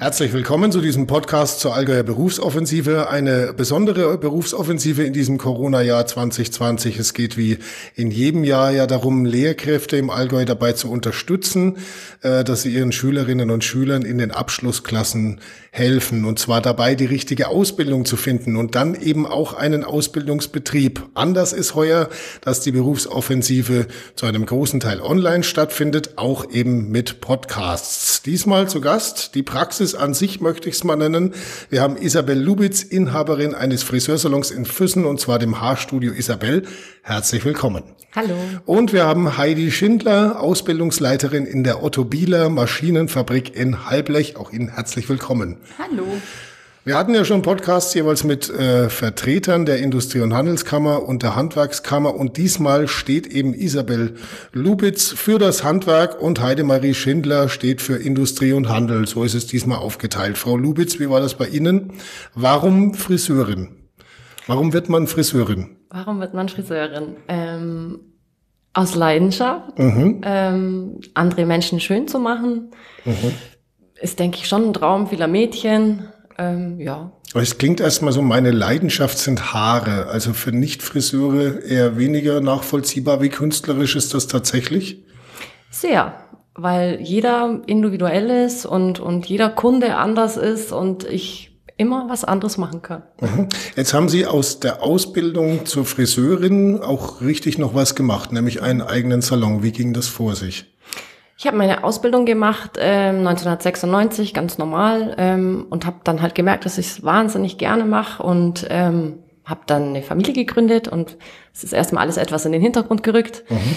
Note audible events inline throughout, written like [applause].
Herzlich willkommen zu diesem Podcast zur Allgäuer Berufsoffensive. Eine besondere Berufsoffensive in diesem Corona-Jahr 2020. Es geht wie in jedem Jahr ja darum, Lehrkräfte im Allgäu dabei zu unterstützen, äh, dass sie ihren Schülerinnen und Schülern in den Abschlussklassen helfen. Und zwar dabei, die richtige Ausbildung zu finden und dann eben auch einen Ausbildungsbetrieb. Anders ist heuer, dass die Berufsoffensive zu einem großen Teil online stattfindet, auch eben mit Podcasts. Diesmal zu Gast die Praxis an sich möchte ich es mal nennen. Wir haben Isabel Lubitz, Inhaberin eines Friseursalons in Füssen und zwar dem Haarstudio Isabel. Herzlich willkommen. Hallo. Und wir haben Heidi Schindler, Ausbildungsleiterin in der Otto Bieler Maschinenfabrik in Halblech. Auch Ihnen herzlich willkommen. Hallo. Wir hatten ja schon Podcasts jeweils mit äh, Vertretern der Industrie- und Handelskammer und der Handwerkskammer und diesmal steht eben Isabel Lubitz für das Handwerk und Heidemarie Schindler steht für Industrie und Handel. So ist es diesmal aufgeteilt. Frau Lubitz, wie war das bei Ihnen? Warum Friseurin? Warum wird man Friseurin? Warum wird man Friseurin? Ähm, aus Leidenschaft, mhm. ähm, andere Menschen schön zu machen. Mhm. Ist, denke ich, schon ein Traum vieler Mädchen ähm, ja. Es klingt erstmal so, meine Leidenschaft sind Haare. Also für Nicht-Friseure eher weniger nachvollziehbar. Wie künstlerisch ist das tatsächlich? Sehr, weil jeder individuell ist und, und jeder Kunde anders ist und ich immer was anderes machen kann. Mhm. Jetzt haben Sie aus der Ausbildung zur Friseurin auch richtig noch was gemacht, nämlich einen eigenen Salon. Wie ging das vor sich? Ich habe meine Ausbildung gemacht äh, 1996, ganz normal, ähm, und habe dann halt gemerkt, dass ich es wahnsinnig gerne mache und ähm, habe dann eine Familie gegründet und es ist erstmal alles etwas in den Hintergrund gerückt. Mhm.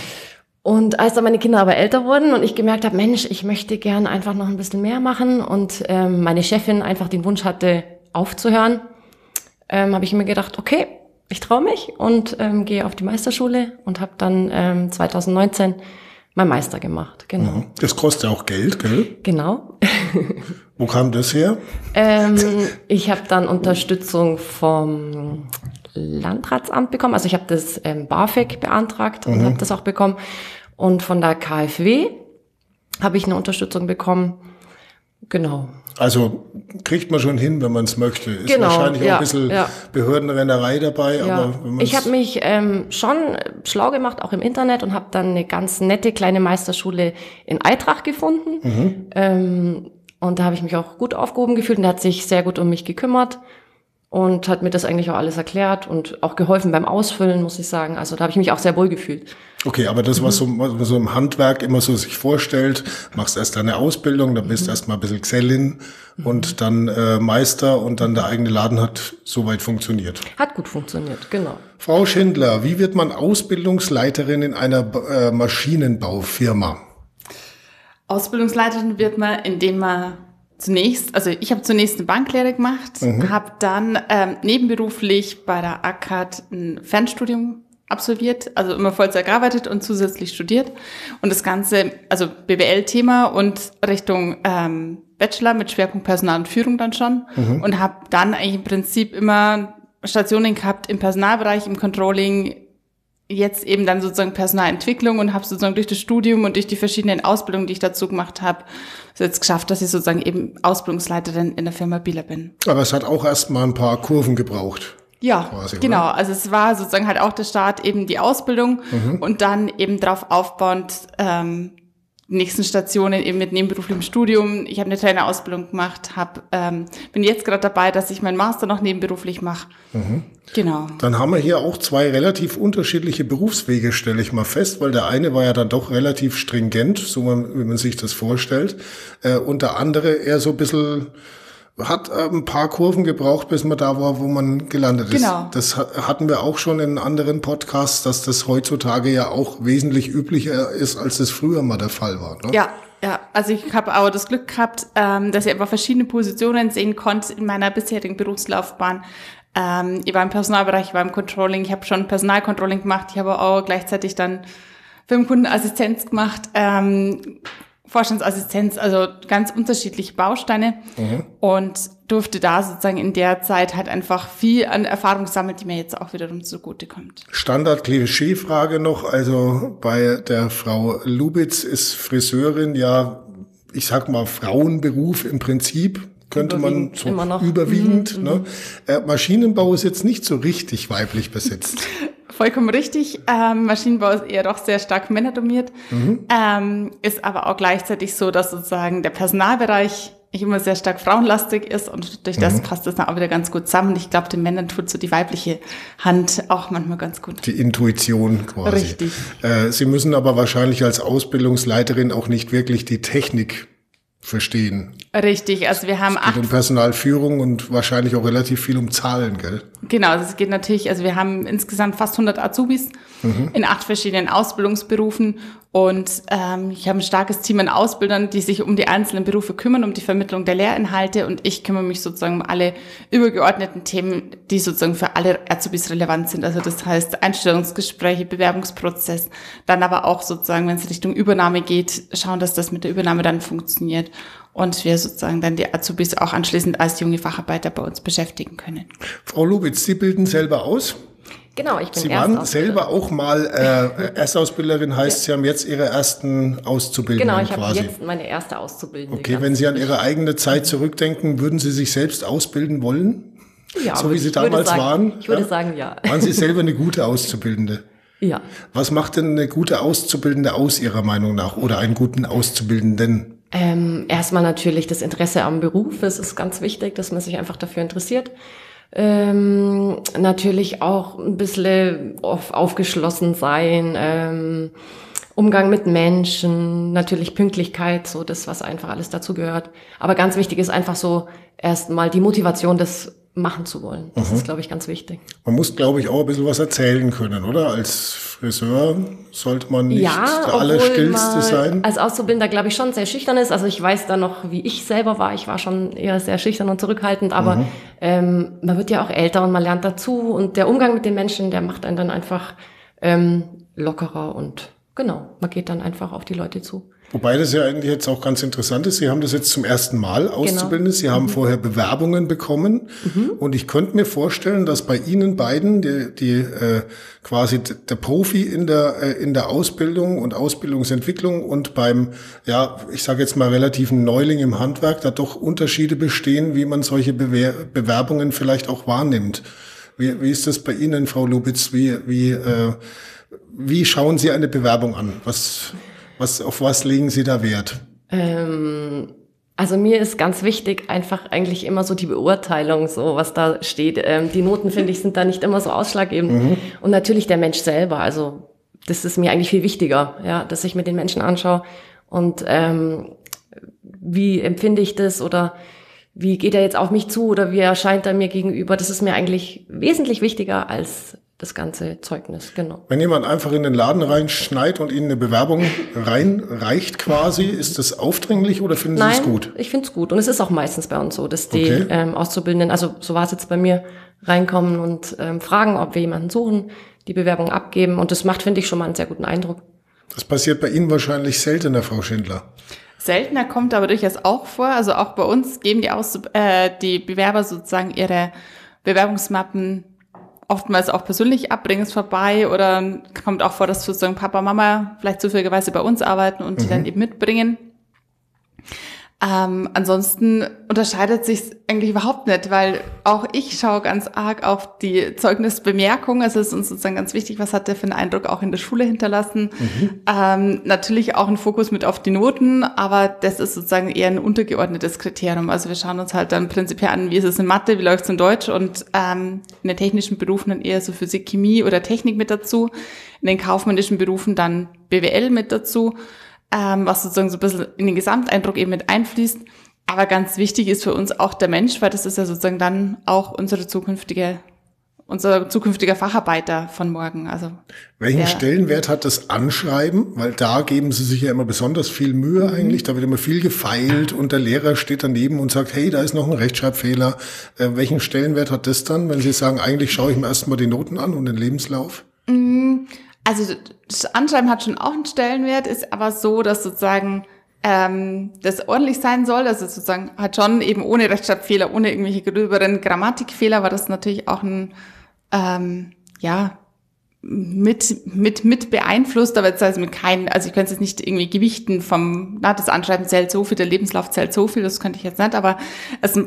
Und als dann meine Kinder aber älter wurden und ich gemerkt habe, Mensch, ich möchte gern einfach noch ein bisschen mehr machen und ähm, meine Chefin einfach den Wunsch hatte, aufzuhören, ähm, habe ich mir gedacht, okay, ich traue mich und ähm, gehe auf die Meisterschule und habe dann ähm, 2019 mein Meister gemacht, genau. Mhm. Das kostet auch Geld, gell? Genau. [laughs] Wo kam das her? Ähm, ich habe dann Unterstützung vom Landratsamt bekommen. Also ich habe das ähm, BAföG beantragt und mhm. habe das auch bekommen. Und von der KfW habe ich eine Unterstützung bekommen. Genau. Also kriegt man schon hin, wenn man es möchte. Ist genau, wahrscheinlich ja, auch ein bisschen ja. Behördenrennerei dabei. Ja. Aber wenn ich habe mich ähm, schon schlau gemacht, auch im Internet, und habe dann eine ganz nette kleine Meisterschule in Eintracht gefunden. Mhm. Ähm, und da habe ich mich auch gut aufgehoben gefühlt und der hat sich sehr gut um mich gekümmert und hat mir das eigentlich auch alles erklärt und auch geholfen beim Ausfüllen, muss ich sagen. Also da habe ich mich auch sehr wohl gefühlt. Okay, aber das, was, so, was man so im Handwerk immer so sich vorstellt, machst erst deine Ausbildung, dann bist mhm. erst mal ein bisschen Gesellin mhm. und dann äh, Meister und dann der eigene Laden hat soweit funktioniert. Hat gut funktioniert, genau. Frau Schindler, wie wird man Ausbildungsleiterin in einer äh, Maschinenbaufirma? Ausbildungsleiterin wird man, indem man zunächst, also ich habe zunächst eine Banklehre gemacht, mhm. habe dann ähm, nebenberuflich bei der ACAD ein Fernstudium absolviert, also immer Vollzeit gearbeitet und zusätzlich studiert. Und das Ganze, also BWL-Thema und Richtung ähm, Bachelor mit Schwerpunkt Personal und Führung dann schon. Mhm. Und habe dann eigentlich im Prinzip immer Stationen gehabt im Personalbereich, im Controlling, jetzt eben dann sozusagen Personalentwicklung und habe sozusagen durch das Studium und durch die verschiedenen Ausbildungen, die ich dazu gemacht habe, jetzt geschafft, dass ich sozusagen eben Ausbildungsleiterin in der Firma Bieler bin. Aber es hat auch erst mal ein paar Kurven gebraucht. Ja, quasi, genau. Oder? Also es war sozusagen halt auch der Start eben die Ausbildung mhm. und dann eben darauf aufbauend ähm, nächsten Stationen eben mit nebenberuflichem Studium. Ich habe eine Trainerausbildung gemacht, hab, ähm, bin jetzt gerade dabei, dass ich meinen Master noch nebenberuflich mache. Mhm. Genau. Dann haben wir hier auch zwei relativ unterschiedliche Berufswege, stelle ich mal fest, weil der eine war ja dann doch relativ stringent, so wie man sich das vorstellt, äh, und der andere eher so ein bisschen hat ein paar Kurven gebraucht, bis man da war, wo man gelandet ist. Genau. Das hatten wir auch schon in anderen Podcasts, dass das heutzutage ja auch wesentlich üblicher ist, als es früher mal der Fall war. Ne? Ja, ja. Also ich habe auch das Glück gehabt, ähm, dass ich einfach verschiedene Positionen sehen konnte in meiner bisherigen Berufslaufbahn. Ähm, ich war im Personalbereich, ich war im Controlling, ich habe schon Personalcontrolling gemacht, ich habe auch gleichzeitig dann Firmenkundenassistenz gemacht. Ähm, Vorstandsassistenz, also ganz unterschiedliche Bausteine mhm. und durfte da sozusagen in der Zeit halt einfach viel an Erfahrung sammeln, die mir jetzt auch wiederum zugutekommt. Standard-Klischee-Frage noch, also bei der Frau Lubitz ist Friseurin ja, ich sag mal, Frauenberuf im Prinzip. könnte man so überwiegend. Mhm, ne? Mhm. Äh, Maschinenbau ist jetzt nicht so richtig weiblich besetzt. [laughs] Vollkommen richtig. Ähm, Maschinenbau ist eher doch sehr stark männerdomiert. Mhm. Ähm, ist aber auch gleichzeitig so, dass sozusagen der Personalbereich immer sehr stark frauenlastig ist und durch das mhm. passt das dann auch wieder ganz gut zusammen. Ich glaube, den Männern tut so die weibliche Hand auch manchmal ganz gut. Die Intuition quasi. Richtig. Äh, Sie müssen aber wahrscheinlich als Ausbildungsleiterin auch nicht wirklich die Technik verstehen. Richtig, also wir haben es geht acht. um Personalführung und wahrscheinlich auch relativ viel um Zahlen, gell? Genau, also es geht natürlich, also wir haben insgesamt fast 100 Azubis mhm. in acht verschiedenen Ausbildungsberufen und ähm, ich habe ein starkes Team an Ausbildern, die sich um die einzelnen Berufe kümmern, um die Vermittlung der Lehrinhalte und ich kümmere mich sozusagen um alle übergeordneten Themen, die sozusagen für alle Azubis relevant sind. Also das heißt Einstellungsgespräche, Bewerbungsprozess, dann aber auch sozusagen, wenn es Richtung Übernahme geht, schauen, dass das mit der Übernahme dann funktioniert und wir sozusagen dann die Azubis auch anschließend als junge Facharbeiter bei uns beschäftigen können. Frau Lubitz, Sie bilden selber aus? Genau, ich bin Sie waren selber auch mal äh, Erstausbilderin, heißt. Sie haben jetzt Ihre ersten Auszubildenden Genau, ich habe jetzt meine erste Auszubildende. Okay, wenn Sie an Ihre eigene Zeit zurückdenken, würden Sie sich selbst ausbilden wollen? Ja, so wie Sie damals sagen, waren? Ich würde ja? sagen, ja. Waren Sie selber eine [laughs] gute Auszubildende? Ja. Was macht denn eine gute Auszubildende aus Ihrer Meinung nach oder einen guten Auszubildenden? Ähm, erstmal natürlich das Interesse am Beruf. Es ist ganz wichtig, dass man sich einfach dafür interessiert. Ähm, natürlich auch ein bisschen auf, aufgeschlossen sein, ähm, Umgang mit Menschen, natürlich Pünktlichkeit, so das, was einfach alles dazu gehört. Aber ganz wichtig ist einfach so erstmal die Motivation des machen zu wollen. Das mhm. ist, glaube ich, ganz wichtig. Man muss, glaube ich, auch ein bisschen was erzählen können, oder? Als Friseur sollte man nicht ja, der Allerstillste sein. Als Auszubildender, glaube ich, schon sehr schüchtern ist. Also ich weiß da noch, wie ich selber war. Ich war schon eher sehr schüchtern und zurückhaltend, aber mhm. ähm, man wird ja auch älter und man lernt dazu. Und der Umgang mit den Menschen, der macht einen dann einfach ähm, lockerer und genau, man geht dann einfach auf die Leute zu. Wobei das ja eigentlich jetzt auch ganz interessant ist. Sie haben das jetzt zum ersten Mal auszubilden. Genau. Sie haben mhm. vorher Bewerbungen bekommen. Mhm. Und ich könnte mir vorstellen, dass bei Ihnen beiden, die, die äh, quasi der Profi in der, äh, in der Ausbildung und Ausbildungsentwicklung und beim, ja, ich sage jetzt mal relativen Neuling im Handwerk, da doch Unterschiede bestehen, wie man solche Bewer Bewerbungen vielleicht auch wahrnimmt. Wie, wie ist das bei Ihnen, Frau Lubitz? Wie, wie, äh, wie schauen Sie eine Bewerbung an? Was was, auf was legen Sie da Wert? Ähm, also mir ist ganz wichtig einfach eigentlich immer so die Beurteilung, so was da steht. Ähm, die Noten, finde ich, sind da nicht immer so ausschlaggebend. Mhm. Und natürlich der Mensch selber. Also das ist mir eigentlich viel wichtiger, ja, dass ich mir den Menschen anschaue und ähm, wie empfinde ich das oder wie geht er jetzt auf mich zu oder wie erscheint er mir gegenüber. Das ist mir eigentlich wesentlich wichtiger als das ganze Zeugnis, genau. Wenn jemand einfach in den Laden reinschneit und Ihnen eine Bewerbung reinreicht quasi, ist das aufdringlich oder finden Nein, Sie es gut? ich finde es gut. Und es ist auch meistens bei uns so, dass die okay. ähm, Auszubildenden, also so war es jetzt bei mir, reinkommen und ähm, fragen, ob wir jemanden suchen, die Bewerbung abgeben. Und das macht, finde ich, schon mal einen sehr guten Eindruck. Das passiert bei Ihnen wahrscheinlich seltener, Frau Schindler. Seltener kommt aber durchaus auch vor. Also auch bei uns geben die, Aus äh, die Bewerber sozusagen ihre Bewerbungsmappen oftmals auch persönlich abbringen vorbei oder kommt auch vor, dass sozusagen Papa, Mama vielleicht zufälligerweise bei uns arbeiten und die dann mhm. eben mitbringen. Ähm, ansonsten unterscheidet sich eigentlich überhaupt nicht, weil auch ich schaue ganz arg auf die Zeugnisbemerkung. Es ist uns sozusagen ganz wichtig, was hat der für einen Eindruck auch in der Schule hinterlassen. Mhm. Ähm, natürlich auch ein Fokus mit auf die Noten, aber das ist sozusagen eher ein untergeordnetes Kriterium. Also wir schauen uns halt dann prinzipiell an, wie ist es in Mathe, wie läuft es in Deutsch und ähm, in den technischen Berufen dann eher so Physik, Chemie oder Technik mit dazu. In den kaufmännischen Berufen dann BWL mit dazu ähm, was sozusagen so ein bisschen in den Gesamteindruck eben mit einfließt. Aber ganz wichtig ist für uns auch der Mensch, weil das ist ja sozusagen dann auch unsere zukünftige unser zukünftiger Facharbeiter von morgen. Also welchen Stellenwert hat das Anschreiben? Weil da geben Sie sich ja immer besonders viel Mühe mhm. eigentlich. Da wird immer viel gefeilt und der Lehrer steht daneben und sagt, hey, da ist noch ein Rechtschreibfehler. Äh, welchen Stellenwert hat das dann, wenn Sie sagen, eigentlich schaue ich mir erstmal die Noten an und den Lebenslauf? Mhm. Also das Anschreiben hat schon auch einen Stellenwert, ist aber so, dass sozusagen ähm, das ordentlich sein soll. Also sozusagen hat schon eben ohne Rechtschreibfehler, ohne irgendwelche gröberen Grammatikfehler, war das natürlich auch ein, ähm, ja, mit, mit, mit beeinflusst, aber jetzt also mit keinen, also ich könnte es jetzt nicht irgendwie gewichten vom, na, das Anschreiben zählt so viel, der Lebenslauf zählt so viel, das könnte ich jetzt nicht, aber es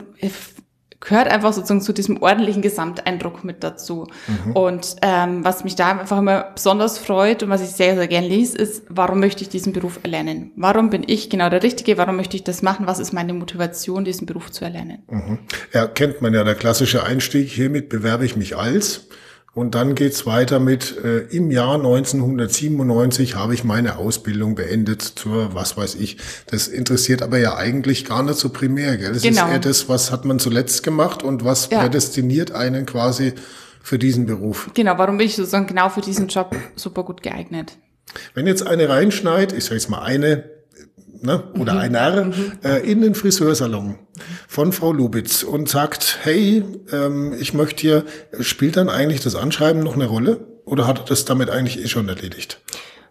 gehört einfach sozusagen zu diesem ordentlichen Gesamteindruck mit dazu. Mhm. Und ähm, was mich da einfach immer besonders freut und was ich sehr, sehr gern lese, ist, warum möchte ich diesen Beruf erlernen? Warum bin ich genau der Richtige? Warum möchte ich das machen? Was ist meine Motivation, diesen Beruf zu erlernen? Mhm. Ja, kennt man ja, der klassische Einstieg, hiermit bewerbe ich mich als. Und dann geht's weiter mit, äh, im Jahr 1997 habe ich meine Ausbildung beendet zur, was weiß ich. Das interessiert aber ja eigentlich gar nicht so primär. Gell? Das genau. ist eher das, was hat man zuletzt gemacht und was ja. prädestiniert einen quasi für diesen Beruf. Genau, warum bin ich sozusagen genau für diesen Job super gut geeignet? Wenn jetzt eine reinschneit, ich sage jetzt mal eine, ne, oder mhm. einer mhm. äh, in den Friseursalon von Frau Lubitz und sagt, hey, ähm, ich möchte hier, spielt dann eigentlich das Anschreiben noch eine Rolle oder hat das damit eigentlich eh schon erledigt?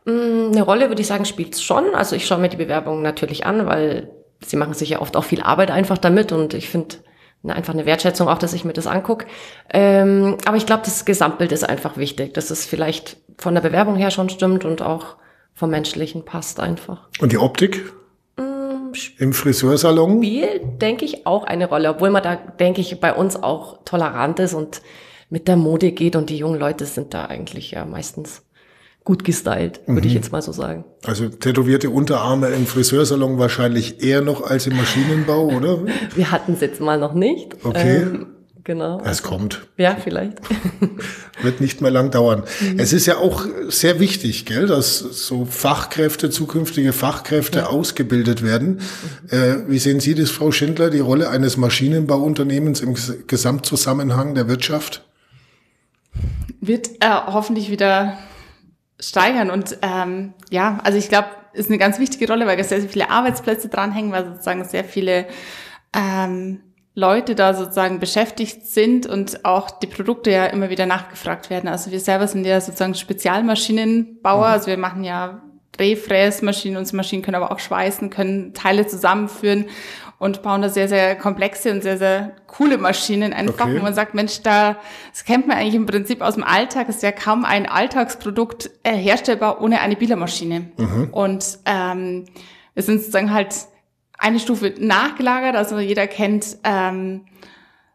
Mm, eine Rolle würde ich sagen, spielt es schon. Also ich schaue mir die Bewerbung natürlich an, weil sie machen sich ja oft auch viel Arbeit einfach damit und ich finde einfach eine Wertschätzung auch, dass ich mir das angucke. Ähm, aber ich glaube, das Gesamtbild ist einfach wichtig, dass es vielleicht von der Bewerbung her schon stimmt und auch vom Menschlichen passt einfach. Und die Optik? Im Friseursalon? Spielt, denke ich, auch eine Rolle, obwohl man da, denke ich, bei uns auch tolerant ist und mit der Mode geht und die jungen Leute sind da eigentlich ja meistens gut gestylt, würde mhm. ich jetzt mal so sagen. Also tätowierte Unterarme im Friseursalon wahrscheinlich eher noch als im Maschinenbau, oder? [laughs] Wir hatten es jetzt mal noch nicht. Okay. Ähm, Genau. Es kommt. Ja, vielleicht. [laughs] Wird nicht mehr lang dauern. Mhm. Es ist ja auch sehr wichtig, gell, dass so Fachkräfte, zukünftige Fachkräfte ja. ausgebildet werden. Mhm. Äh, wie sehen Sie das, Frau Schindler, die Rolle eines Maschinenbauunternehmens im Gesamtzusammenhang der Wirtschaft? Wird äh, hoffentlich wieder steigern. Und ähm, ja, also ich glaube, ist eine ganz wichtige Rolle, weil sehr, sehr viele Arbeitsplätze dranhängen, weil sozusagen sehr viele ähm, Leute da sozusagen beschäftigt sind und auch die Produkte ja immer wieder nachgefragt werden. Also wir selber sind ja sozusagen Spezialmaschinenbauer, mhm. also wir machen ja Drehfräsmaschinen, unsere Maschinen können aber auch schweißen, können Teile zusammenführen und bauen da sehr, sehr komplexe und sehr, sehr coole Maschinen einfach, okay. wo man sagt, Mensch, da, das kennt man eigentlich im Prinzip aus dem Alltag, ist ja kaum ein Alltagsprodukt äh, herstellbar ohne eine Bielermaschine. Mhm. Und ähm, wir sind sozusagen halt eine Stufe nachgelagert. Also jeder kennt ähm,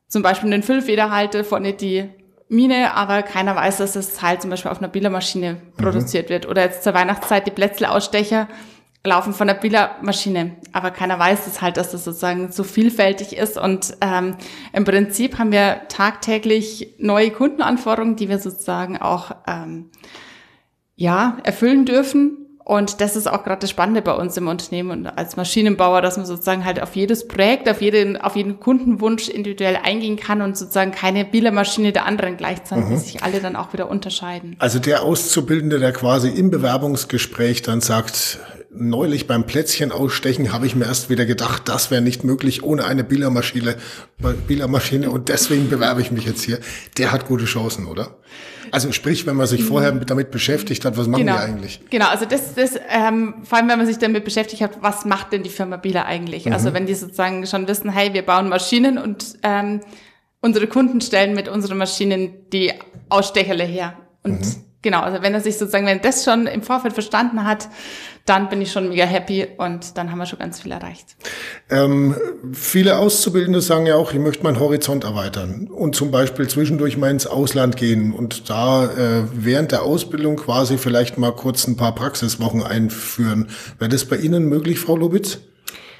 zum Beispiel den Füllfederhalter, vorne die Mine, aber keiner weiß, dass das Teil zum Beispiel auf einer Billermaschine mhm. produziert wird. Oder jetzt zur Weihnachtszeit die Plätzle-Ausstecher laufen von der Billermaschine. Aber keiner weiß das halt, dass das sozusagen so vielfältig ist. Und ähm, im Prinzip haben wir tagtäglich neue Kundenanforderungen, die wir sozusagen auch ähm, ja erfüllen dürfen. Und das ist auch gerade das Spannende bei uns im Unternehmen und als Maschinenbauer, dass man sozusagen halt auf jedes Projekt, auf jeden, auf jeden Kundenwunsch individuell eingehen kann und sozusagen keine Billermaschine der anderen gleichzeitig, mhm. die sich alle dann auch wieder unterscheiden. Also der Auszubildende, der quasi im Bewerbungsgespräch dann sagt, neulich beim Plätzchen ausstechen habe ich mir erst wieder gedacht, das wäre nicht möglich ohne eine Billermaschine, Billermaschine und deswegen bewerbe ich mich jetzt hier. Der hat gute Chancen, oder? Also sprich, wenn man sich vorher damit beschäftigt hat, was machen genau. die eigentlich? Genau, also das, das ähm, vor allem, wenn man sich damit beschäftigt hat, was macht denn die Firma Bieler eigentlich? Mhm. Also wenn die sozusagen schon wissen, hey, wir bauen Maschinen und ähm, unsere Kunden stellen mit unseren Maschinen die Ausstecherle her. Und mhm. Genau, also wenn er sich sozusagen, wenn er das schon im Vorfeld verstanden hat, dann bin ich schon mega happy und dann haben wir schon ganz viel erreicht. Ähm, viele Auszubildende sagen ja auch, ich möchte meinen Horizont erweitern und zum Beispiel zwischendurch mal ins Ausland gehen und da äh, während der Ausbildung quasi vielleicht mal kurz ein paar Praxiswochen einführen. Wäre das bei Ihnen möglich, Frau Lubitz?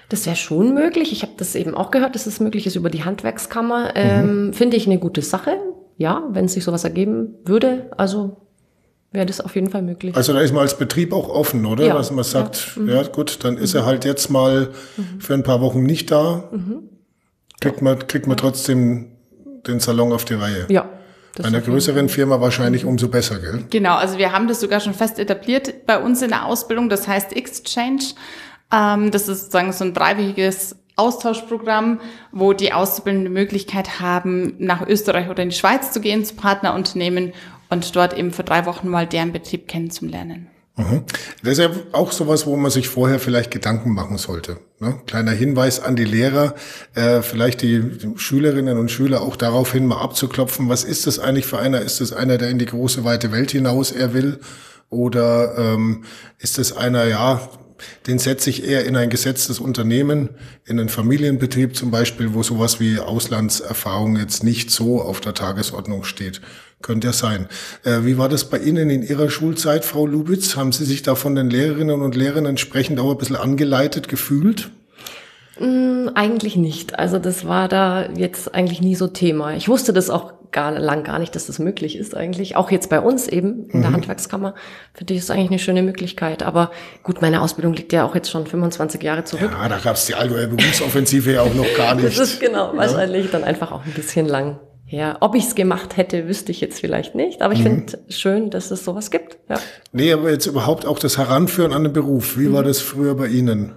Das wäre schon möglich. Ich habe das eben auch gehört, dass es möglich ist über die Handwerkskammer. Ähm, mhm. Finde ich eine gute Sache. Ja, wenn es sich sowas ergeben würde. Also wäre das auf jeden Fall möglich. Also da ist man als Betrieb auch offen, oder? Ja. Was man sagt, ja, mhm. ja gut, dann ist mhm. er halt jetzt mal mhm. für ein paar Wochen nicht da. Mhm. Kriegt man, kriegt man trotzdem den Salon auf die Reihe. Ja. Bei einer größeren Firma wahrscheinlich umso besser, gell? Genau, also wir haben das sogar schon fest etabliert bei uns in der Ausbildung, das heißt Exchange. Ähm, das ist sozusagen so ein dreiwöchiges Austauschprogramm, wo die Auszubildenden die Möglichkeit haben, nach Österreich oder in die Schweiz zu gehen, zu Partnerunternehmen und dort eben für drei Wochen mal deren Betrieb kennenzulernen. Mhm. Das ist ja auch sowas, wo man sich vorher vielleicht Gedanken machen sollte. Ne? Kleiner Hinweis an die Lehrer, äh, vielleicht die Schülerinnen und Schüler auch daraufhin mal abzuklopfen, was ist das eigentlich für einer? Ist das einer, der in die große, weite Welt hinaus er will? Oder ähm, ist das einer, ja, den setze ich eher in ein gesetztes Unternehmen, in einen Familienbetrieb zum Beispiel, wo sowas wie Auslandserfahrung jetzt nicht so auf der Tagesordnung steht. Könnte ja sein. Äh, wie war das bei Ihnen in Ihrer Schulzeit, Frau Lubitz? Haben Sie sich da von den Lehrerinnen und Lehrern entsprechend auch ein bisschen angeleitet gefühlt? Mm, eigentlich nicht. Also das war da jetzt eigentlich nie so Thema. Ich wusste das auch gar lang gar nicht, dass das möglich ist eigentlich. Auch jetzt bei uns eben in der mhm. Handwerkskammer. Für die ist es eigentlich eine schöne Möglichkeit. Aber gut, meine Ausbildung liegt ja auch jetzt schon 25 Jahre zurück. Ja, da gab es die Allgäuer Berufsoffensive ja auch noch gar [laughs] nicht. das ist genau, wahrscheinlich ja. dann einfach auch ein bisschen lang ja, ob ich es gemacht hätte, wüsste ich jetzt vielleicht nicht, aber ich mhm. finde schön, dass es sowas gibt. Ja. Nee, aber jetzt überhaupt auch das Heranführen an den Beruf. Wie mhm. war das früher bei Ihnen?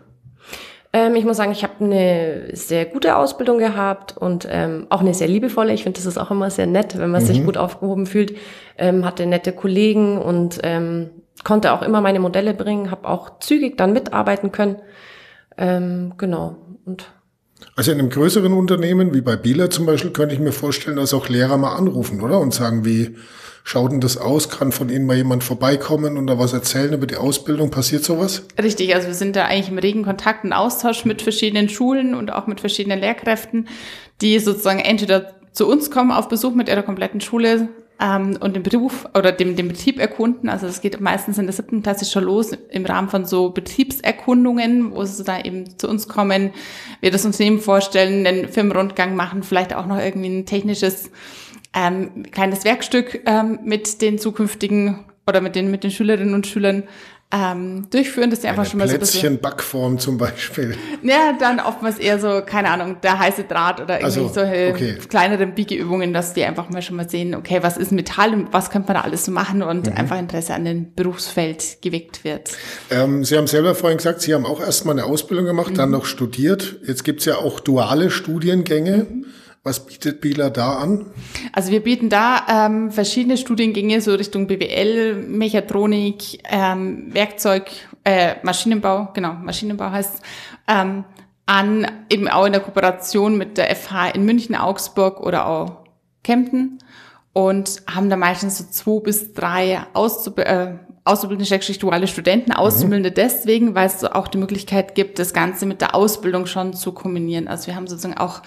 Ähm, ich muss sagen, ich habe eine sehr gute Ausbildung gehabt und ähm, auch eine sehr liebevolle. Ich finde, das ist auch immer sehr nett, wenn man mhm. sich gut aufgehoben fühlt. Ähm, hatte nette Kollegen und ähm, konnte auch immer meine Modelle bringen, habe auch zügig dann mitarbeiten können. Ähm, genau. Und also in einem größeren Unternehmen wie bei Bieler zum Beispiel könnte ich mir vorstellen, dass auch Lehrer mal anrufen, oder? Und sagen, wie schaut denn das aus? Kann von Ihnen mal jemand vorbeikommen und da was erzählen über die Ausbildung? Passiert sowas? Richtig, also wir sind da eigentlich im regen Kontakt und Austausch mit verschiedenen Schulen und auch mit verschiedenen Lehrkräften, die sozusagen entweder zu uns kommen auf Besuch mit ihrer kompletten Schule ähm, und den Beruf oder dem, den Betrieb erkunden. Also das geht meistens in der siebten Klasse schon los im Rahmen von so Betriebserkundungen, wo sie da eben zu uns kommen, wir das Unternehmen vorstellen, einen Firmenrundgang machen, vielleicht auch noch irgendwie ein technisches ähm, kleines Werkstück ähm, mit den zukünftigen oder mit den, mit den Schülerinnen und Schülern ähm, durchführen, dass sie einfach schon mal so Plätzchen Backform zum Beispiel. Ja, dann oftmals eher so, keine Ahnung, der heiße Draht oder irgendwie also, solche okay. kleinere Biegeübungen, dass die einfach mal schon mal sehen, okay, was ist Metall und was könnte man da alles so machen und mhm. einfach Interesse an dem Berufsfeld geweckt wird. Ähm, sie haben selber vorhin gesagt, Sie haben auch erstmal eine Ausbildung gemacht, mhm. dann noch studiert. Jetzt gibt's ja auch duale Studiengänge. Mhm. Was bietet Bieler da an? Also wir bieten da ähm, verschiedene Studiengänge so Richtung BWL, Mechatronik, ähm, Werkzeug, äh, Maschinenbau, genau, Maschinenbau heißt ähm, an, eben auch in der Kooperation mit der FH in München, Augsburg oder auch Kempten und haben da meistens so zwei bis drei Auszub äh, auszubildende, schrägstrich duale Studenten, mhm. Auszubildende mhm. deswegen, weil es so auch die Möglichkeit gibt, das Ganze mit der Ausbildung schon zu kombinieren. Also wir haben sozusagen auch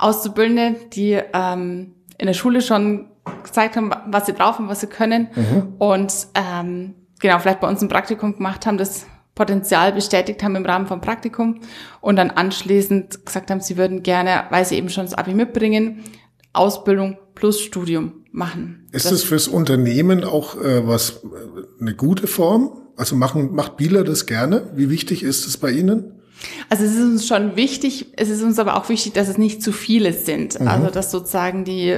Auszubildende, die ähm, in der Schule schon gezeigt haben, was sie drauf haben, was sie können mhm. und ähm, genau vielleicht bei uns ein Praktikum gemacht haben, das Potenzial bestätigt haben im Rahmen vom Praktikum und dann anschließend gesagt haben, sie würden gerne, weil sie eben schon das Abi mitbringen, Ausbildung plus Studium machen. Ist das, das fürs Unternehmen auch äh, was äh, eine gute Form? Also machen macht Bieler das gerne? Wie wichtig ist es bei Ihnen? Also es ist uns schon wichtig, es ist uns aber auch wichtig, dass es nicht zu viele sind. Mhm. Also dass sozusagen die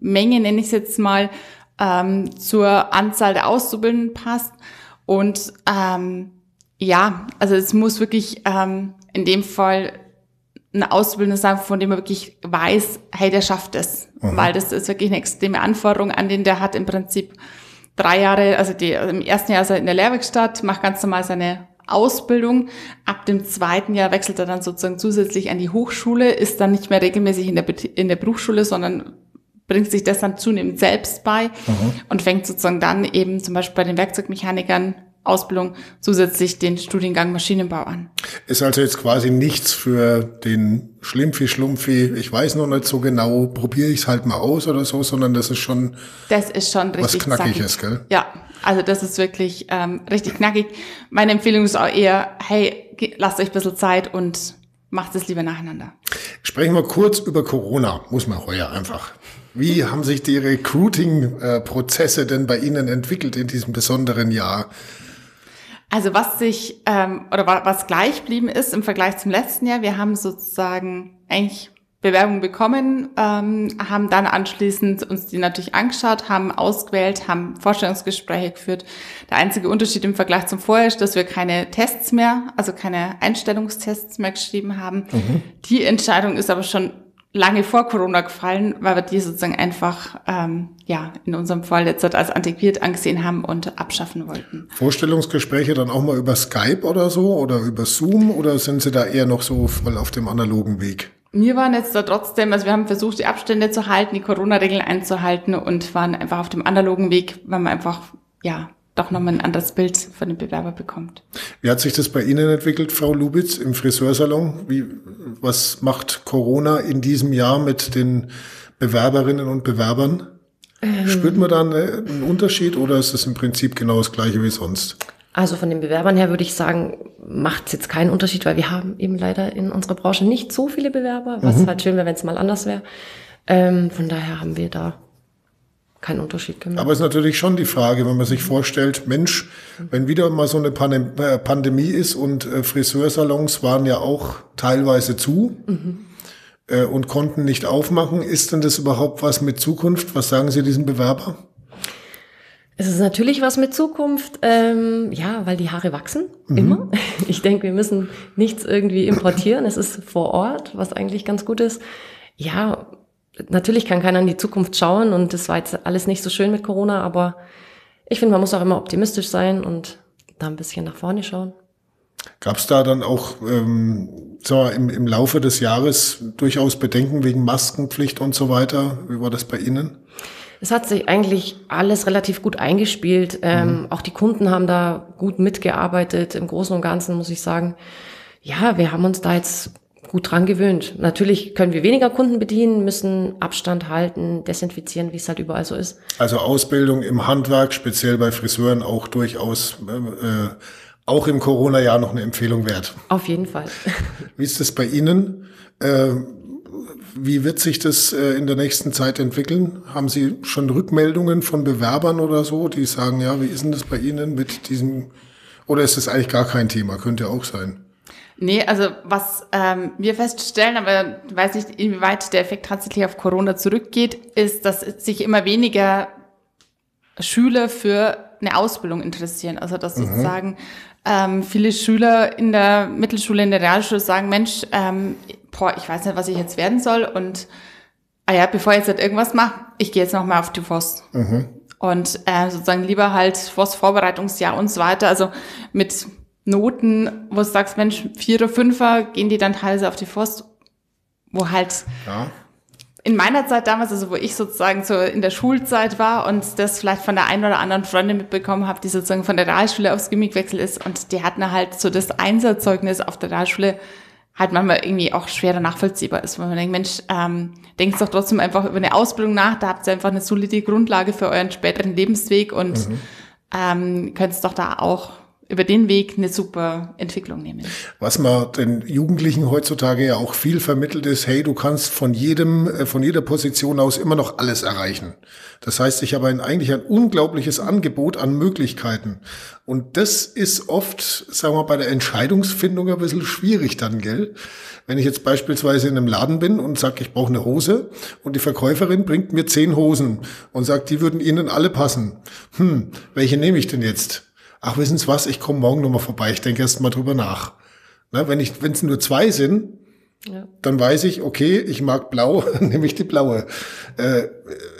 Menge, nenne ich es jetzt mal, ähm, zur Anzahl der Auszubildenden passt. Und ähm, ja, also es muss wirklich ähm, in dem Fall eine Auszubildende sein, von dem man wirklich weiß, hey, der schafft es. Mhm. Weil das ist wirklich eine extreme Anforderung an den, der hat im Prinzip drei Jahre, also, die, also im ersten Jahr ist er in der Lehrwerkstatt, macht ganz normal seine Ausbildung. Ab dem zweiten Jahr wechselt er dann sozusagen zusätzlich an die Hochschule, ist dann nicht mehr regelmäßig in der, in der Berufsschule, sondern bringt sich das dann zunehmend selbst bei mhm. und fängt sozusagen dann eben zum Beispiel bei den Werkzeugmechanikern Ausbildung zusätzlich den Studiengang Maschinenbau an. Ist also jetzt quasi nichts für den Schlimmfi, Schlumpfi, ich weiß noch nicht so genau, probiere ich es halt mal aus oder so, sondern das ist schon, das ist schon richtig was Knackiges, gell? Ja, also das ist wirklich ähm, richtig knackig. Meine Empfehlung ist auch eher, hey, lasst euch ein bisschen Zeit und macht es lieber nacheinander. Sprechen wir kurz über Corona, muss man heuer einfach. Wie haben sich die Recruiting-Prozesse denn bei Ihnen entwickelt in diesem besonderen Jahr? Also was sich ähm, oder was gleich blieben ist im Vergleich zum letzten Jahr, wir haben sozusagen eigentlich Bewerbungen bekommen, ähm, haben dann anschließend uns die natürlich angeschaut, haben ausgewählt, haben Vorstellungsgespräche geführt. Der einzige Unterschied im Vergleich zum Vorher ist, dass wir keine Tests mehr, also keine Einstellungstests mehr geschrieben haben. Mhm. Die Entscheidung ist aber schon lange vor Corona gefallen, weil wir die sozusagen einfach, ähm, ja, in unserem Fall jetzt als antiquiert angesehen haben und abschaffen wollten. Vorstellungsgespräche dann auch mal über Skype oder so oder über Zoom oder sind Sie da eher noch so voll auf dem analogen Weg? Wir waren jetzt da trotzdem, also wir haben versucht, die Abstände zu halten, die Corona-Regeln einzuhalten und waren einfach auf dem analogen Weg, weil man einfach, ja, doch nochmal ein anderes Bild von dem Bewerber bekommt. Wie hat sich das bei Ihnen entwickelt, Frau Lubitz, im Friseursalon? Wie, was macht Corona in diesem Jahr mit den Bewerberinnen und Bewerbern? Ähm. Spürt man da einen Unterschied oder ist es im Prinzip genau das gleiche wie sonst? Also von den Bewerbern her würde ich sagen, macht es jetzt keinen Unterschied, weil wir haben eben leider in unserer Branche nicht so viele Bewerber, was mhm. halt schön wäre, wenn es mal anders wäre. Ähm, von daher haben wir da keinen Unterschied gemacht. Aber es ist natürlich schon die Frage, wenn man sich vorstellt, Mensch, wenn wieder mal so eine äh, Pandemie ist und äh, Friseursalons waren ja auch teilweise zu mhm. Äh, und konnten nicht aufmachen, ist denn das überhaupt was mit Zukunft? Was sagen Sie diesen Bewerber? Es ist natürlich was mit Zukunft, ähm, ja, weil die Haare wachsen, mhm. immer. [laughs] Ich denke, wir müssen nichts irgendwie importieren. Es ist vor Ort, was eigentlich ganz gut ist. Ja, natürlich kann keiner in die Zukunft schauen und das war jetzt alles nicht so schön mit Corona, aber ich finde, man muss auch immer optimistisch sein und da ein bisschen nach vorne schauen. Gab es da dann auch ähm, so im, im Laufe des Jahres durchaus Bedenken wegen Maskenpflicht und so weiter? Wie war das bei Ihnen? Es hat sich eigentlich alles relativ gut eingespielt. Ähm, mhm. Auch die Kunden haben da gut mitgearbeitet. Im Großen und Ganzen muss ich sagen, ja, wir haben uns da jetzt gut dran gewöhnt. Natürlich können wir weniger Kunden bedienen, müssen Abstand halten, desinfizieren, wie es halt überall so ist. Also Ausbildung im Handwerk, speziell bei Friseuren, auch durchaus äh, auch im Corona-Jahr noch eine Empfehlung wert. Auf jeden Fall. Wie ist das bei Ihnen? Äh, wie wird sich das äh, in der nächsten Zeit entwickeln? Haben Sie schon Rückmeldungen von Bewerbern oder so, die sagen, ja, wie ist denn das bei Ihnen mit diesem, oder ist das eigentlich gar kein Thema? Könnte auch sein. Nee, also was ähm, wir feststellen, aber weiß nicht, inwieweit der Effekt tatsächlich auf Corona zurückgeht, ist, dass sich immer weniger Schüler für eine Ausbildung interessieren. Also dass mhm. sozusagen ähm, viele Schüler in der Mittelschule, in der Realschule sagen, Mensch, ähm, boah, ich weiß nicht, was ich jetzt werden soll und ah ja, bevor ich jetzt halt irgendwas mache, ich gehe jetzt noch mal auf die FOS. Mhm. Und äh, sozusagen lieber halt FOS-Vorbereitungsjahr und so weiter. Also mit Noten, wo du sagst, Mensch, Vierer, Fünfer, gehen die dann teilweise auf die Forst, wo halt ja. in meiner Zeit damals, also wo ich sozusagen so in der Schulzeit war und das vielleicht von der einen oder anderen Freundin mitbekommen habe, die sozusagen von der Realschule aufs Gimmick gewechselt ist und die hatten halt so das Einserzeugnis auf der Realschule halt manchmal irgendwie auch schwerer nachvollziehbar ist, weil man denkt, Mensch, ähm, denkt doch trotzdem einfach über eine Ausbildung nach, da habt ihr einfach eine solide Grundlage für euren späteren Lebensweg und mhm. ähm, könnt es doch da auch über den Weg eine super Entwicklung nehmen. Was man den Jugendlichen heutzutage ja auch viel vermittelt ist, hey, du kannst von jedem, äh, von jeder Position aus immer noch alles erreichen. Das heißt, ich habe ein, eigentlich ein unglaubliches Angebot an Möglichkeiten. Und das ist oft, sagen wir mal, bei der Entscheidungsfindung ein bisschen schwierig dann, gell? Wenn ich jetzt beispielsweise in einem Laden bin und sage, ich brauche eine Hose und die Verkäuferin bringt mir zehn Hosen und sagt, die würden Ihnen alle passen. Hm, welche nehme ich denn jetzt? Ach, wissen Sie was, ich komme morgen nochmal vorbei, ich denke erst mal drüber nach. Na, wenn ich, wenn es nur zwei sind, ja. dann weiß ich, okay, ich mag blau, [laughs] nehme ich die blaue. Äh,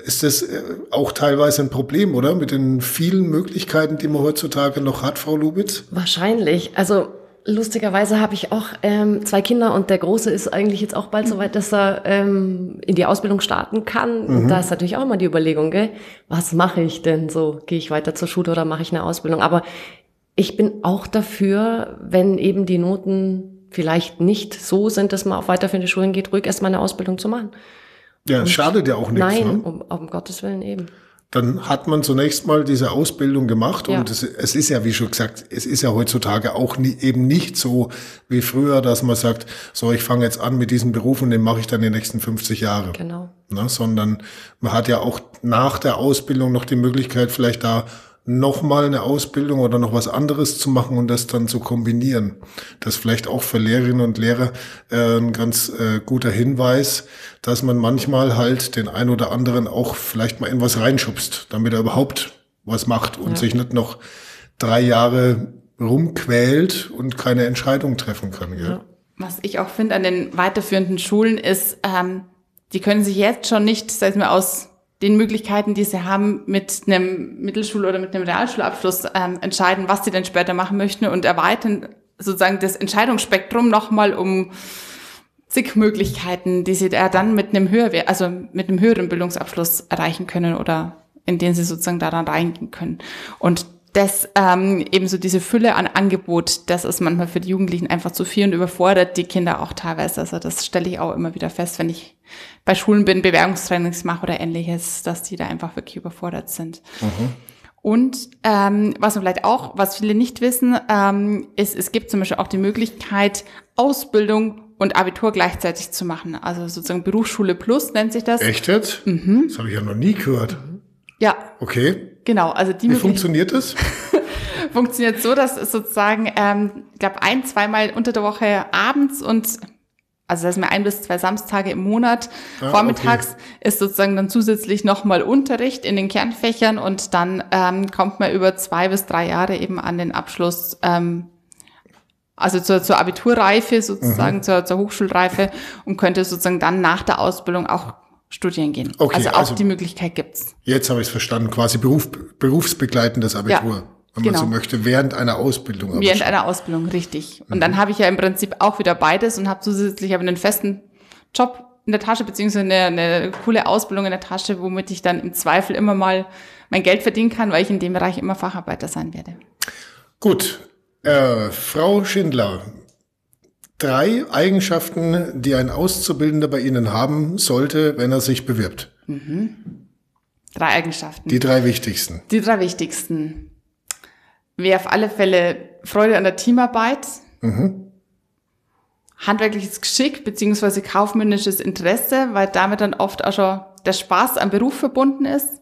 ist das äh, auch teilweise ein Problem, oder? Mit den vielen Möglichkeiten, die man heutzutage noch hat, Frau Lubitz? Wahrscheinlich. Also Lustigerweise habe ich auch ähm, zwei Kinder und der Große ist eigentlich jetzt auch bald so weit, dass er ähm, in die Ausbildung starten kann. Mhm. Da ist natürlich auch immer die Überlegung, gell? was mache ich denn so? Gehe ich weiter zur Schule oder mache ich eine Ausbildung? Aber ich bin auch dafür, wenn eben die Noten vielleicht nicht so sind, dass man auf weiterführende Schulen geht, ruhig erstmal eine Ausbildung zu machen. Ja, es schadet ja auch nichts. Nein, ne? um, um Gottes Willen eben dann hat man zunächst mal diese Ausbildung gemacht ja. und es, es, ist ja, wie schon gesagt, es ist ja heutzutage auch nie, eben nicht so wie früher, dass man sagt, so ich fange jetzt an mit diesem Beruf und den mache ich dann die nächsten 50 Jahre. Genau. Ne, sondern man hat ja auch nach der Ausbildung noch die Möglichkeit, vielleicht da nochmal eine Ausbildung oder noch was anderes zu machen und das dann zu kombinieren. Das ist vielleicht auch für Lehrerinnen und Lehrer äh, ein ganz äh, guter Hinweis, dass man manchmal halt den ein oder anderen auch vielleicht mal in was reinschubst, damit er überhaupt was macht und ja. sich nicht noch drei Jahre rumquält und keine Entscheidung treffen kann. Gell? Ja. Was ich auch finde an den weiterführenden Schulen ist, ähm, die können sich jetzt schon nicht, sag ich mal, aus den Möglichkeiten, die sie haben, mit einem Mittelschul- oder mit einem Realschulabschluss ähm, entscheiden, was sie denn später machen möchten und erweitern sozusagen das Entscheidungsspektrum nochmal um zig Möglichkeiten, die sie da dann mit einem höher, also mit einem höheren Bildungsabschluss erreichen können oder in denen sie sozusagen daran reingehen können. Und das ähm, ebenso diese Fülle an Angebot, das ist manchmal für die Jugendlichen einfach zu viel und überfordert die Kinder auch teilweise. Also das stelle ich auch immer wieder fest, wenn ich bei Schulen bin, Bewerbungstrainings mache oder ähnliches, dass die da einfach wirklich überfordert sind. Mhm. Und ähm, was man vielleicht auch, was viele nicht wissen, ähm, ist, es gibt zum Beispiel auch die Möglichkeit, Ausbildung und Abitur gleichzeitig zu machen. Also sozusagen Berufsschule Plus nennt sich das. Echt jetzt? Mhm. Das habe ich ja noch nie gehört. Ja. Okay. Genau, also die Wie funktioniert das? [laughs] funktioniert so, dass es sozusagen, ähm, ich glaube, ein, zweimal unter der Woche abends und also das ist mir ein bis zwei Samstage im Monat. Ah, Vormittags okay. ist sozusagen dann zusätzlich nochmal Unterricht in den Kernfächern und dann ähm, kommt man über zwei bis drei Jahre eben an den Abschluss, ähm, also zur, zur Abiturreife sozusagen, mhm. zur, zur Hochschulreife und könnte sozusagen dann nach der Ausbildung auch studieren gehen. Okay, also auch also die Möglichkeit gibt's. Jetzt habe ich es verstanden, quasi Beruf, berufsbegleitendes Abitur. Ja, wenn genau. man so möchte, während einer Ausbildung. Während einer Ausbildung, richtig. Und mhm. dann habe ich ja im Prinzip auch wieder beides und habe zusätzlich aber einen festen Job in der Tasche, beziehungsweise eine, eine coole Ausbildung in der Tasche, womit ich dann im Zweifel immer mal mein Geld verdienen kann, weil ich in dem Bereich immer Facharbeiter sein werde. Gut. Äh, Frau Schindler, drei Eigenschaften, die ein Auszubildender bei Ihnen haben sollte, wenn er sich bewirbt. Mhm. Drei Eigenschaften. Die drei wichtigsten. Die drei wichtigsten. Wäre auf alle Fälle Freude an der Teamarbeit, mhm. handwerkliches Geschick beziehungsweise kaufmännisches Interesse, weil damit dann oft auch schon der Spaß am Beruf verbunden ist.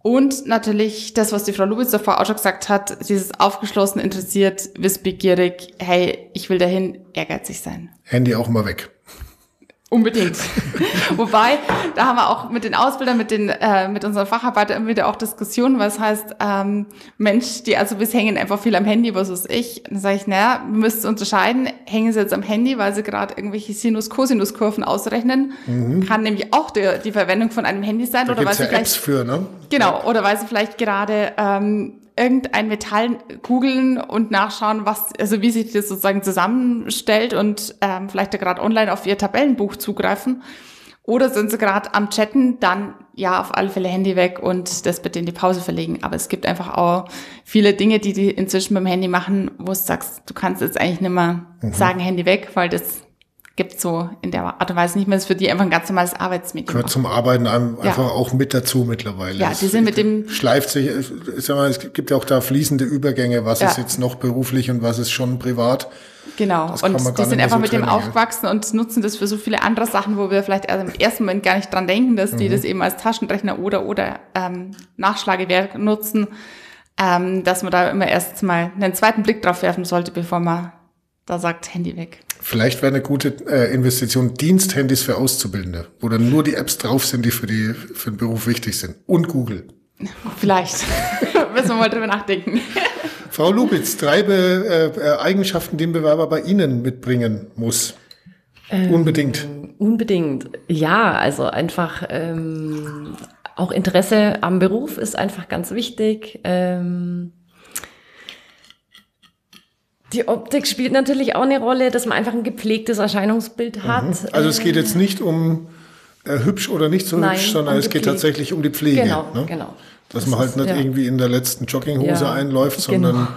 Und natürlich das, was die Frau Lubitz davor auch schon gesagt hat, dieses aufgeschlossen, interessiert, wissbegierig, hey, ich will dahin, ehrgeizig sein. Handy auch mal weg. Unbedingt. [laughs] Wobei, da haben wir auch mit den Ausbildern, mit den, äh, mit unseren Facharbeitern immer wieder auch Diskussionen, was heißt, ähm, Mensch, die also bis hängen einfach viel am Handy, was weiß ich. Dann sage ich, naja, wir müssen unterscheiden, hängen sie jetzt am Handy, weil sie gerade irgendwelche Sinus-Cosinus-Kurven ausrechnen. Mhm. Kann nämlich auch die, die Verwendung von einem Handy sein. Da oder weil sie ja vielleicht, Apps für, ne? Genau, oder weil sie vielleicht gerade ähm, irgendein Metall googeln und nachschauen, was, also wie sich das sozusagen zusammenstellt und ähm, vielleicht gerade online auf ihr Tabellenbuch zugreifen. Oder sind sie gerade am Chatten, dann ja, auf alle Fälle Handy weg und das bitte in die Pause verlegen. Aber es gibt einfach auch viele Dinge, die die inzwischen beim Handy machen, wo du sagst, du kannst jetzt eigentlich nicht mehr mhm. sagen Handy weg, weil das gibt so in der Art und Weise nicht mehr. Das ist für die einfach ein ganz normales Arbeitsmedium. Gehört zum Arbeiten einfach ja. auch mit dazu mittlerweile. Ja, die sind mit dem... Schleift sich, ich sag mal, es gibt ja auch da fließende Übergänge, was ja. ist jetzt noch beruflich und was ist schon privat. Genau, und die sind einfach so mit dem aufgewachsen und nutzen das für so viele andere Sachen, wo wir vielleicht im ersten Moment gar nicht dran denken, dass mhm. die das eben als Taschenrechner oder oder ähm, Nachschlagewerk nutzen, ähm, dass man da immer erst mal einen zweiten Blick drauf werfen sollte, bevor man da sagt Handy weg. Vielleicht wäre eine gute äh, Investition Diensthandys für Auszubildende, wo dann nur die Apps drauf sind, die für, die, für den Beruf wichtig sind. Und Google. Vielleicht. [laughs] Müssen wir mal drüber nachdenken. [laughs] Frau Lubitz, drei Be äh, Eigenschaften, die ein Bewerber bei Ihnen mitbringen muss. Ähm, unbedingt. Unbedingt. Ja, also einfach ähm, auch Interesse am Beruf ist einfach ganz wichtig. Ähm, die Optik spielt natürlich auch eine Rolle, dass man einfach ein gepflegtes Erscheinungsbild hat. Mhm. Also es geht jetzt nicht um äh, hübsch oder nicht so Nein, hübsch, sondern um es geht tatsächlich um die Pflege. Genau, ne? genau. Dass das man halt ist, nicht ja. irgendwie in der letzten Jogginghose ja, einläuft, sondern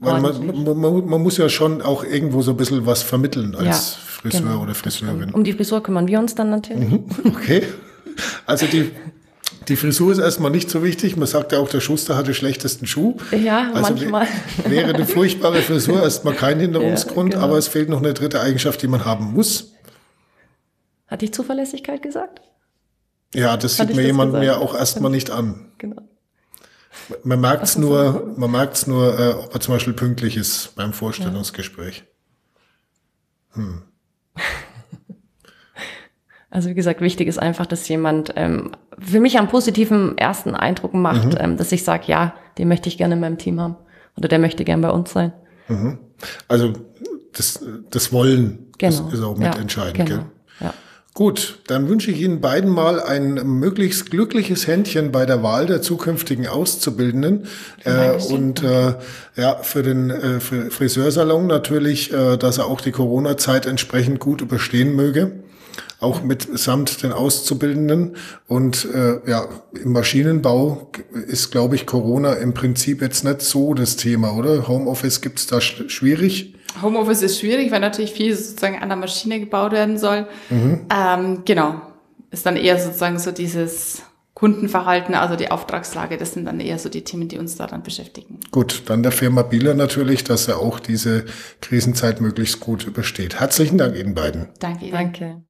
genau. man, man, man, man, muss ja schon auch irgendwo so ein bisschen was vermitteln als ja, Friseur genau, oder Friseurin. Um die Frisur kümmern wir uns dann natürlich. Mhm. Okay. Also die [laughs] die Frisur ist erstmal nicht so wichtig. Man sagt ja auch, der Schuster hat den schlechtesten Schuh. Ja, also manchmal. Wäre eine furchtbare Frisur [laughs] erstmal kein Hinderungsgrund, ja, genau. aber es fehlt noch eine dritte Eigenschaft, die man haben muss. Hatte ich Zuverlässigkeit gesagt? Ja, das Hat sieht mir jemand mir auch erstmal nicht an. Genau. Man merkt es nur, man merkt's nur, äh, ob er zum Beispiel pünktlich ist beim Vorstellungsgespräch. Hm. [laughs] Also wie gesagt, wichtig ist einfach, dass jemand ähm, für mich einen positiven ersten Eindruck macht, mhm. ähm, dass ich sage, ja, den möchte ich gerne in meinem Team haben oder der möchte gerne bei uns sein. Mhm. Also das, das Wollen genau. ist, ist, auch mitentscheidend. Ja, genau. Ja. Gut, dann wünsche ich Ihnen beiden mal ein möglichst glückliches Händchen bei der Wahl der zukünftigen Auszubildenden äh, und äh, ja für den äh, Friseursalon natürlich, äh, dass er auch die Corona-Zeit entsprechend gut überstehen möge auch mit samt den Auszubildenden. Und äh, ja, im Maschinenbau ist, glaube ich, Corona im Prinzip jetzt nicht so das Thema, oder? Homeoffice gibt's da sch schwierig? Homeoffice ist schwierig, weil natürlich viel sozusagen an der Maschine gebaut werden soll. Mhm. Ähm, genau. Ist dann eher sozusagen so dieses Kundenverhalten, also die Auftragslage, das sind dann eher so die Themen, die uns da dann beschäftigen. Gut, dann der Firma Bieler natürlich, dass er auch diese Krisenzeit möglichst gut übersteht. Herzlichen Dank Ihnen beiden. Danke. Ihnen. Danke.